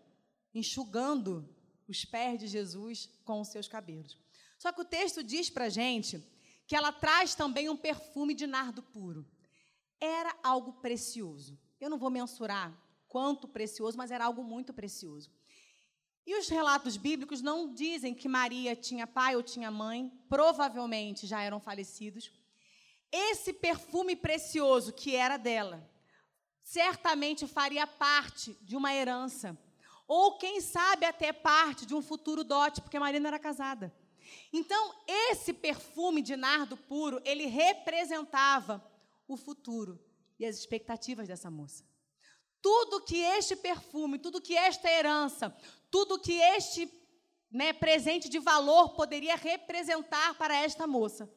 enxugando os pés de Jesus com os seus cabelos. Só que o texto diz para gente que ela traz também um perfume de nardo puro. Era algo precioso. Eu não vou mensurar quanto precioso, mas era algo muito precioso. E os relatos bíblicos não dizem que Maria tinha pai ou tinha mãe, provavelmente já eram falecidos. Esse perfume precioso que era dela, certamente faria parte de uma herança, ou quem sabe até parte de um futuro dote, porque Maria não era casada. Então, esse perfume de nardo puro, ele representava o futuro e as expectativas dessa moça. Tudo que este perfume, tudo que esta herança, tudo que este né, presente de valor poderia representar para esta moça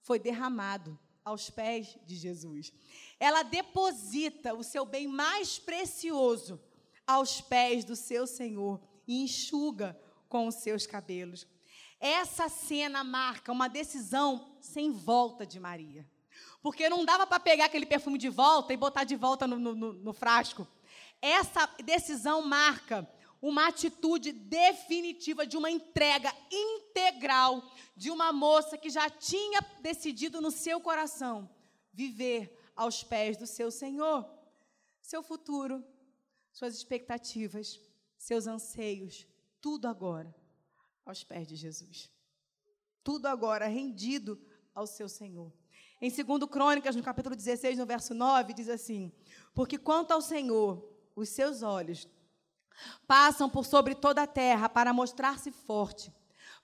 foi derramado aos pés de Jesus. Ela deposita o seu bem mais precioso aos pés do seu Senhor e enxuga com os seus cabelos. Essa cena marca uma decisão sem volta de Maria. Porque não dava para pegar aquele perfume de volta e botar de volta no, no, no frasco. Essa decisão marca uma atitude definitiva de uma entrega integral de uma moça que já tinha decidido no seu coração viver aos pés do seu Senhor. Seu futuro, suas expectativas, seus anseios, tudo agora aos pés de Jesus. Tudo agora rendido ao seu Senhor. Em 2 Crônicas, no capítulo 16, no verso 9, diz assim: Porque quanto ao Senhor, os seus olhos Passam por sobre toda a terra para mostrar-se forte,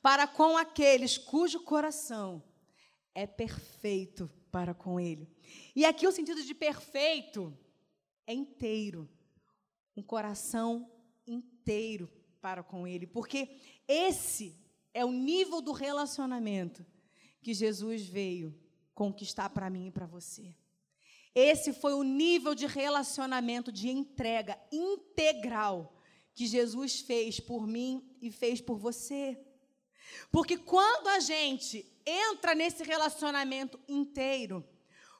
para com aqueles cujo coração é perfeito para com ele. E aqui o sentido de perfeito é inteiro, um coração inteiro para com ele, porque esse é o nível do relacionamento que Jesus veio conquistar para mim e para você. Esse foi o nível de relacionamento, de entrega integral que Jesus fez por mim e fez por você. Porque quando a gente entra nesse relacionamento inteiro,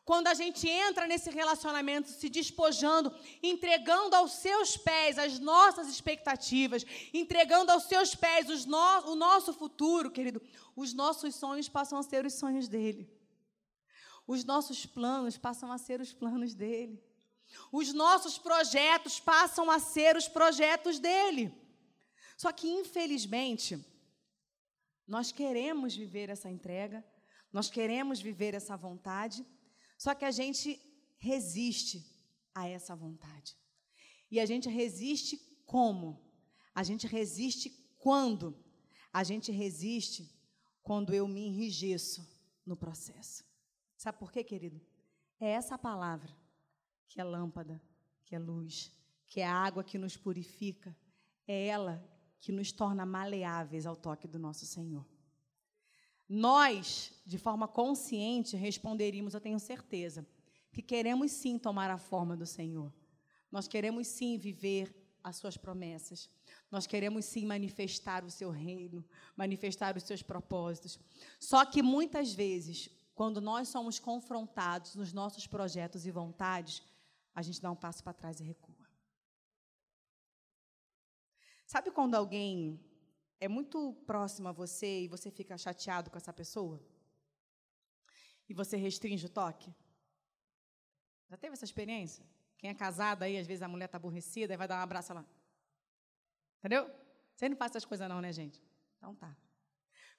quando a gente entra nesse relacionamento se despojando, entregando aos seus pés as nossas expectativas, entregando aos seus pés no, o nosso futuro, querido, os nossos sonhos passam a ser os sonhos dele. Os nossos planos passam a ser os planos dele. Os nossos projetos passam a ser os projetos dele. Só que, infelizmente, Nós queremos viver essa entrega, nós queremos viver essa vontade, só que a gente resiste a essa vontade. E a gente resiste como? A gente resiste quando? A gente resiste quando eu me enrijeço no processo. Sabe por quê, querido? É essa palavra que é lâmpada, que é luz, que é a água que nos purifica, é ela que nos torna maleáveis ao toque do nosso Senhor. Nós, de forma consciente, responderíamos, eu tenho certeza, que queremos sim tomar a forma do Senhor. Nós queremos sim viver as suas promessas. Nós queremos sim manifestar o seu reino, manifestar os seus propósitos. Só que muitas vezes, quando nós somos confrontados nos nossos projetos e vontades, a gente dá um passo para trás e recua. Sabe quando alguém é muito próximo a você e você fica chateado com essa pessoa? E você restringe o toque? Já teve essa experiência? Quem é casado aí, às vezes a mulher está aborrecida e vai dar um abraço lá. Entendeu? Você não faz essas coisas não, né, gente? Então tá.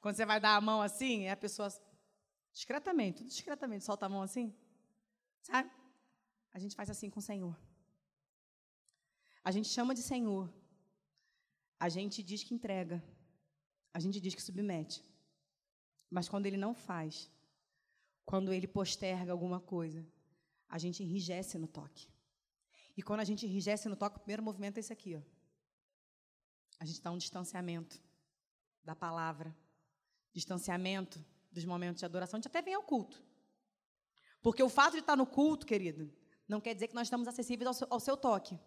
Quando você vai dar a mão assim, a pessoa discretamente, tudo discretamente, solta a mão assim. Sabe? A gente faz assim com o Senhor. A gente chama de Senhor a gente diz que entrega, a gente diz que submete. Mas quando ele não faz, quando ele posterga alguma coisa, a gente enrijece no toque. E quando a gente enrijece no toque, o primeiro movimento é esse aqui, ó. A gente dá um distanciamento da palavra, distanciamento dos momentos de adoração. A gente até vem ao culto. Porque o fato de estar no culto, querido, não quer dizer que nós estamos acessíveis ao seu, ao seu toque.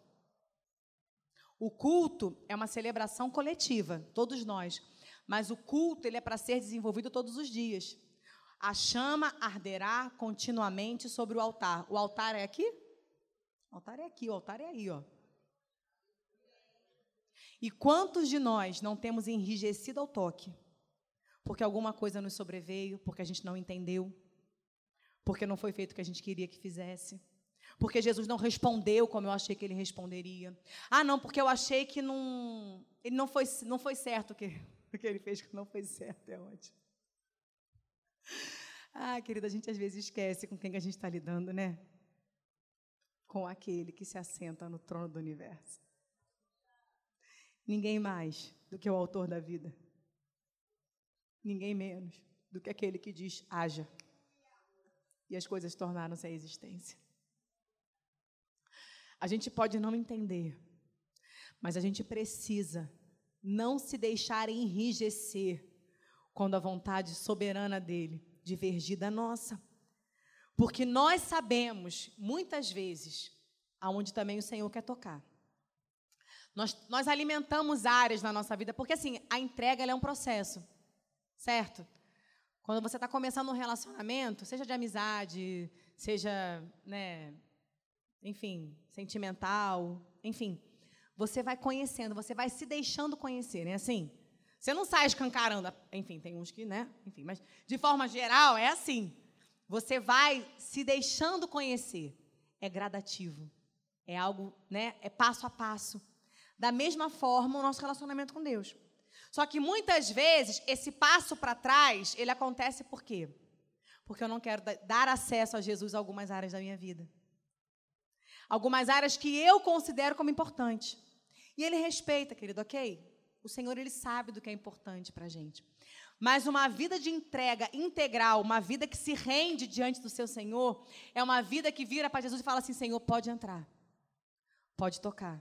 O culto é uma celebração coletiva, todos nós. Mas o culto ele é para ser desenvolvido todos os dias. A chama arderá continuamente sobre o altar. O altar é aqui? O altar é aqui, o altar é aí, ó. E quantos de nós não temos enrijecido ao toque? Porque alguma coisa nos sobreveio, porque a gente não entendeu, porque não foi feito o que a gente queria que fizesse porque Jesus não respondeu como eu achei que ele responderia. Ah, não, porque eu achei que não, ele não foi, não foi certo o que, o que ele fez, que não foi certo, é ótimo. Ah, querida, a gente às vezes esquece com quem a gente está lidando, né? Com aquele que se assenta no trono do universo. Ninguém mais do que o autor da vida. Ninguém menos do que aquele que diz: haja. E as coisas tornaram-se a existência. A gente pode não entender, mas a gente precisa não se deixar enrijecer quando a vontade soberana dele divergir da nossa. Porque nós sabemos, muitas vezes, aonde também o Senhor quer tocar. Nós, nós alimentamos áreas na nossa vida, porque assim, a entrega é um processo, certo? Quando você está começando um relacionamento, seja de amizade, seja né, enfim, sentimental, enfim. Você vai conhecendo, você vai se deixando conhecer, né? Assim, você não sai escancarando, enfim, tem uns que, né? Enfim, mas de forma geral é assim. Você vai se deixando conhecer. É gradativo. É algo, né? É passo a passo. Da mesma forma o nosso relacionamento com Deus. Só que muitas vezes esse passo para trás, ele acontece por quê? Porque eu não quero dar acesso a Jesus a algumas áreas da minha vida algumas áreas que eu considero como importantes. E ele respeita, querido, ok? O Senhor, ele sabe do que é importante para a gente. Mas uma vida de entrega integral, uma vida que se rende diante do seu Senhor, é uma vida que vira para Jesus e fala assim: Senhor, pode entrar, pode tocar,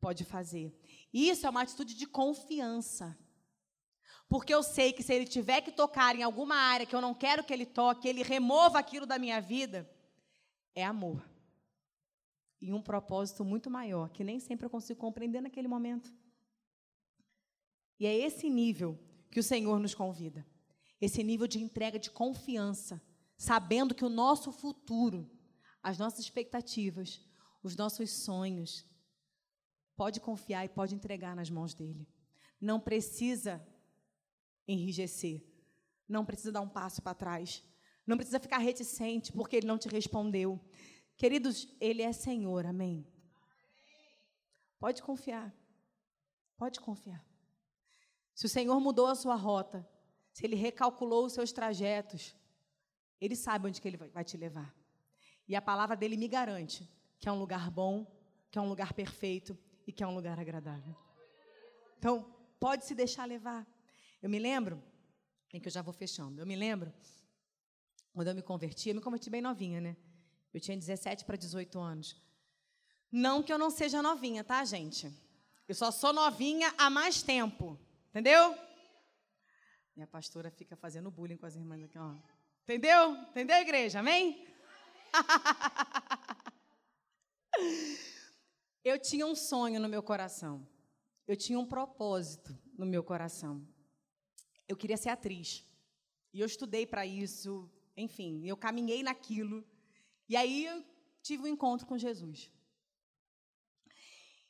pode fazer. Isso é uma atitude de confiança. Porque eu sei que se ele tiver que tocar em alguma área que eu não quero que ele toque, ele remova aquilo da minha vida, é amor e um propósito muito maior, que nem sempre eu consigo compreender naquele momento. E é esse nível que o Senhor nos convida. Esse nível de entrega de confiança, sabendo que o nosso futuro, as nossas expectativas, os nossos sonhos, pode confiar e pode entregar nas mãos dele. Não precisa enrijecer, não precisa dar um passo para trás, não precisa ficar reticente porque ele não te respondeu. Queridos, Ele é Senhor, amém? Pode confiar. Pode confiar. se o Senhor mudou a sua rota, se Ele recalculou os seus trajetos, Ele sabe onde que Ele vai te levar. E a palavra dele me garante que é um lugar bom, que é um lugar perfeito e que é um lugar agradável. Então, pode se deixar levar. Eu me lembro, em que eu já vou fechando, eu me lembro, quando eu me converti, eu me converti bem novinha, né? Eu tinha 17 para 18 anos. Não que eu não seja novinha, tá, gente? Eu só sou novinha há mais tempo. Entendeu? Minha pastora fica fazendo bullying com as irmãs aqui, ó. Entendeu? Entendeu, igreja? Amém? eu tinha um sonho no meu coração. Eu tinha um propósito no meu coração. Eu queria ser atriz. E eu estudei para isso, enfim, eu caminhei naquilo. E aí eu tive um encontro com Jesus.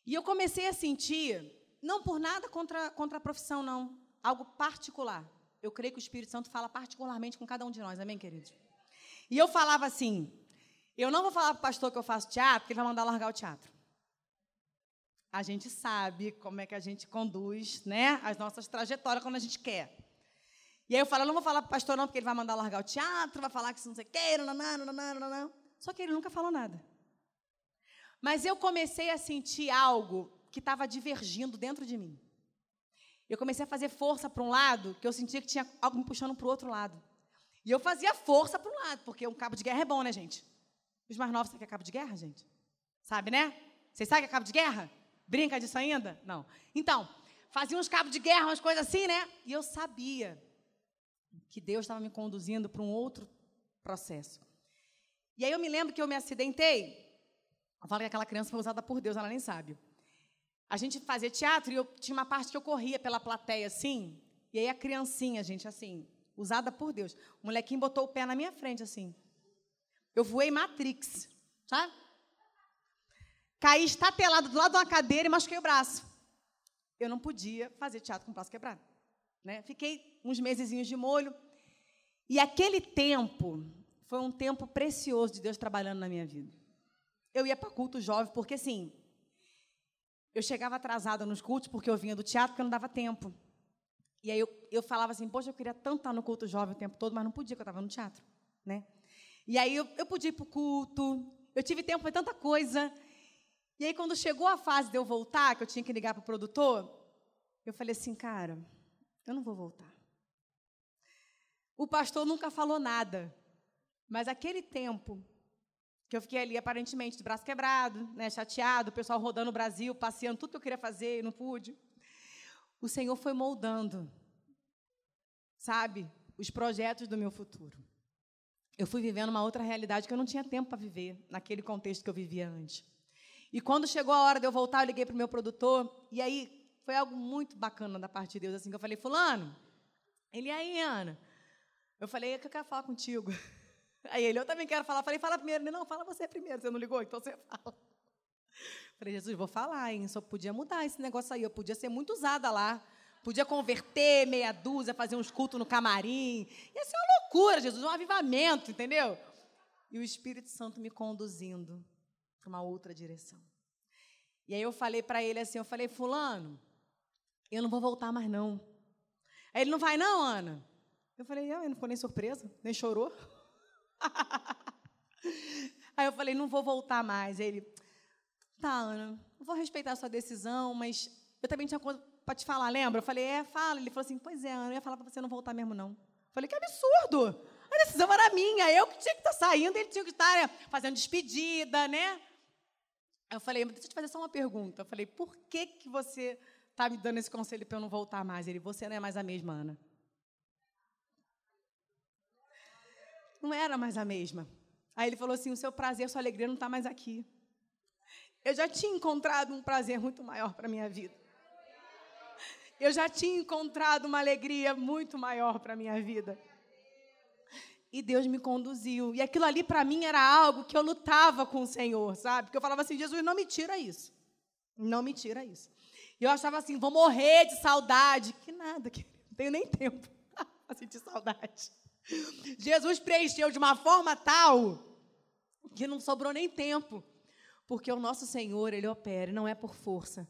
E eu comecei a sentir, não por nada contra, contra a profissão, não, algo particular. Eu creio que o Espírito Santo fala particularmente com cada um de nós, amém, queridos? E eu falava assim: eu não vou falar para o pastor que eu faço teatro, porque ele vai mandar largar o teatro. A gente sabe como é que a gente conduz né, as nossas trajetórias quando a gente quer. E aí eu falo, eu não vou falar para o pastor não, porque ele vai mandar largar o teatro, vai falar que não sei o não, não, não, não. Só que ele nunca falou nada. Mas eu comecei a sentir algo que estava divergindo dentro de mim. Eu comecei a fazer força para um lado, que eu sentia que tinha algo me puxando para o outro lado. E eu fazia força para um lado, porque um cabo de guerra é bom, né, gente? Os mais novos sabem que é cabo de guerra, gente? Sabe, né? Vocês sabem que é cabo de guerra? Brinca disso ainda? Não. Então, fazia uns cabos de guerra, umas coisas assim, né? E eu sabia que Deus estava me conduzindo para um outro processo. E aí eu me lembro que eu me acidentei. Eu falo que aquela criança foi usada por Deus, ela nem sabe. A gente fazia teatro e eu tinha uma parte que eu corria pela plateia assim. E aí a criancinha, gente, assim, usada por Deus. O molequinho botou o pé na minha frente, assim. Eu voei Matrix, sabe? Caí estatelado do lado de uma cadeira e machuquei o braço. Eu não podia fazer teatro com o braço quebrado. Né? Fiquei uns mesezinhos de molho. E aquele tempo foi um tempo precioso de Deus trabalhando na minha vida. Eu ia para culto jovem, porque assim, eu chegava atrasada nos cultos, porque eu vinha do teatro, porque não dava tempo. E aí eu, eu falava assim, poxa, eu queria tanto estar no culto jovem o tempo todo, mas não podia, porque eu estava no teatro. Né? E aí eu, eu podia ir para o culto, eu tive tempo para tanta coisa. E aí, quando chegou a fase de eu voltar, que eu tinha que ligar para o produtor, eu falei assim, cara, eu não vou voltar. O pastor nunca falou nada, mas aquele tempo que eu fiquei ali aparentemente de braço quebrado, né, chateado, o pessoal rodando o Brasil, passeando tudo que eu queria fazer e não pude. O Senhor foi moldando, sabe, os projetos do meu futuro. Eu fui vivendo uma outra realidade que eu não tinha tempo para viver naquele contexto que eu vivia antes. E quando chegou a hora de eu voltar, eu liguei para o meu produtor, e aí foi algo muito bacana da parte de Deus, assim, que eu falei, fulano, ele aí, Ana. Eu falei, é que eu quero falar contigo. Aí ele, eu também quero falar. Falei, fala primeiro. Ele, não, fala você primeiro. Você não ligou? Então você fala. Falei, Jesus, vou falar, hein? Só podia mudar esse negócio aí. Eu podia ser muito usada lá. Podia converter meia dúzia, fazer uns cultos no camarim. Ia ser uma loucura, Jesus, um avivamento, entendeu? E o Espírito Santo me conduzindo para uma outra direção. E aí eu falei para ele assim, eu falei, fulano, eu não vou voltar mais, não. Aí ele não vai, não, Ana? Eu falei, eu não ficou nem surpresa, nem chorou. Aí eu falei, não vou voltar mais. Ele, tá, Ana, vou respeitar a sua decisão, mas eu também tinha coisa para te falar, lembra? Eu falei, é, fala. Ele falou assim, pois é, Ana, eu ia falar para você não voltar mesmo, não. Eu falei, que absurdo! A decisão era minha, eu que tinha que estar tá saindo, ele tinha que estar né, fazendo despedida, né? Eu falei, deixa eu te fazer só uma pergunta. Eu falei, por que, que você está me dando esse conselho para eu não voltar mais? Ele, você não é mais a mesma, Ana. Não era mais a mesma. Aí ele falou assim: o seu prazer, a sua alegria não está mais aqui. Eu já tinha encontrado um prazer muito maior para a minha vida. Eu já tinha encontrado uma alegria muito maior para a minha vida. E Deus me conduziu. E aquilo ali para mim era algo que eu lutava com o Senhor, sabe? Porque eu falava assim: Jesus, não me tira isso. Não me tira isso. E eu achava assim: vou morrer de saudade. Que nada, que não tenho nem tempo para sentir saudade. Jesus preencheu de uma forma tal que não sobrou nem tempo. Porque o nosso Senhor, ele opera, não é por força,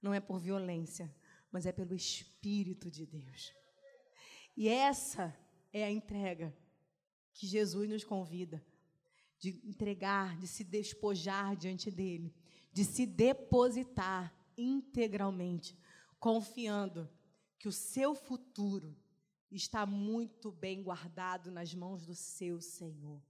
não é por violência, mas é pelo Espírito de Deus. E essa é a entrega que Jesus nos convida de entregar, de se despojar diante dele, de se depositar integralmente, confiando que o seu futuro está muito bem guardado nas mãos do seu Senhor.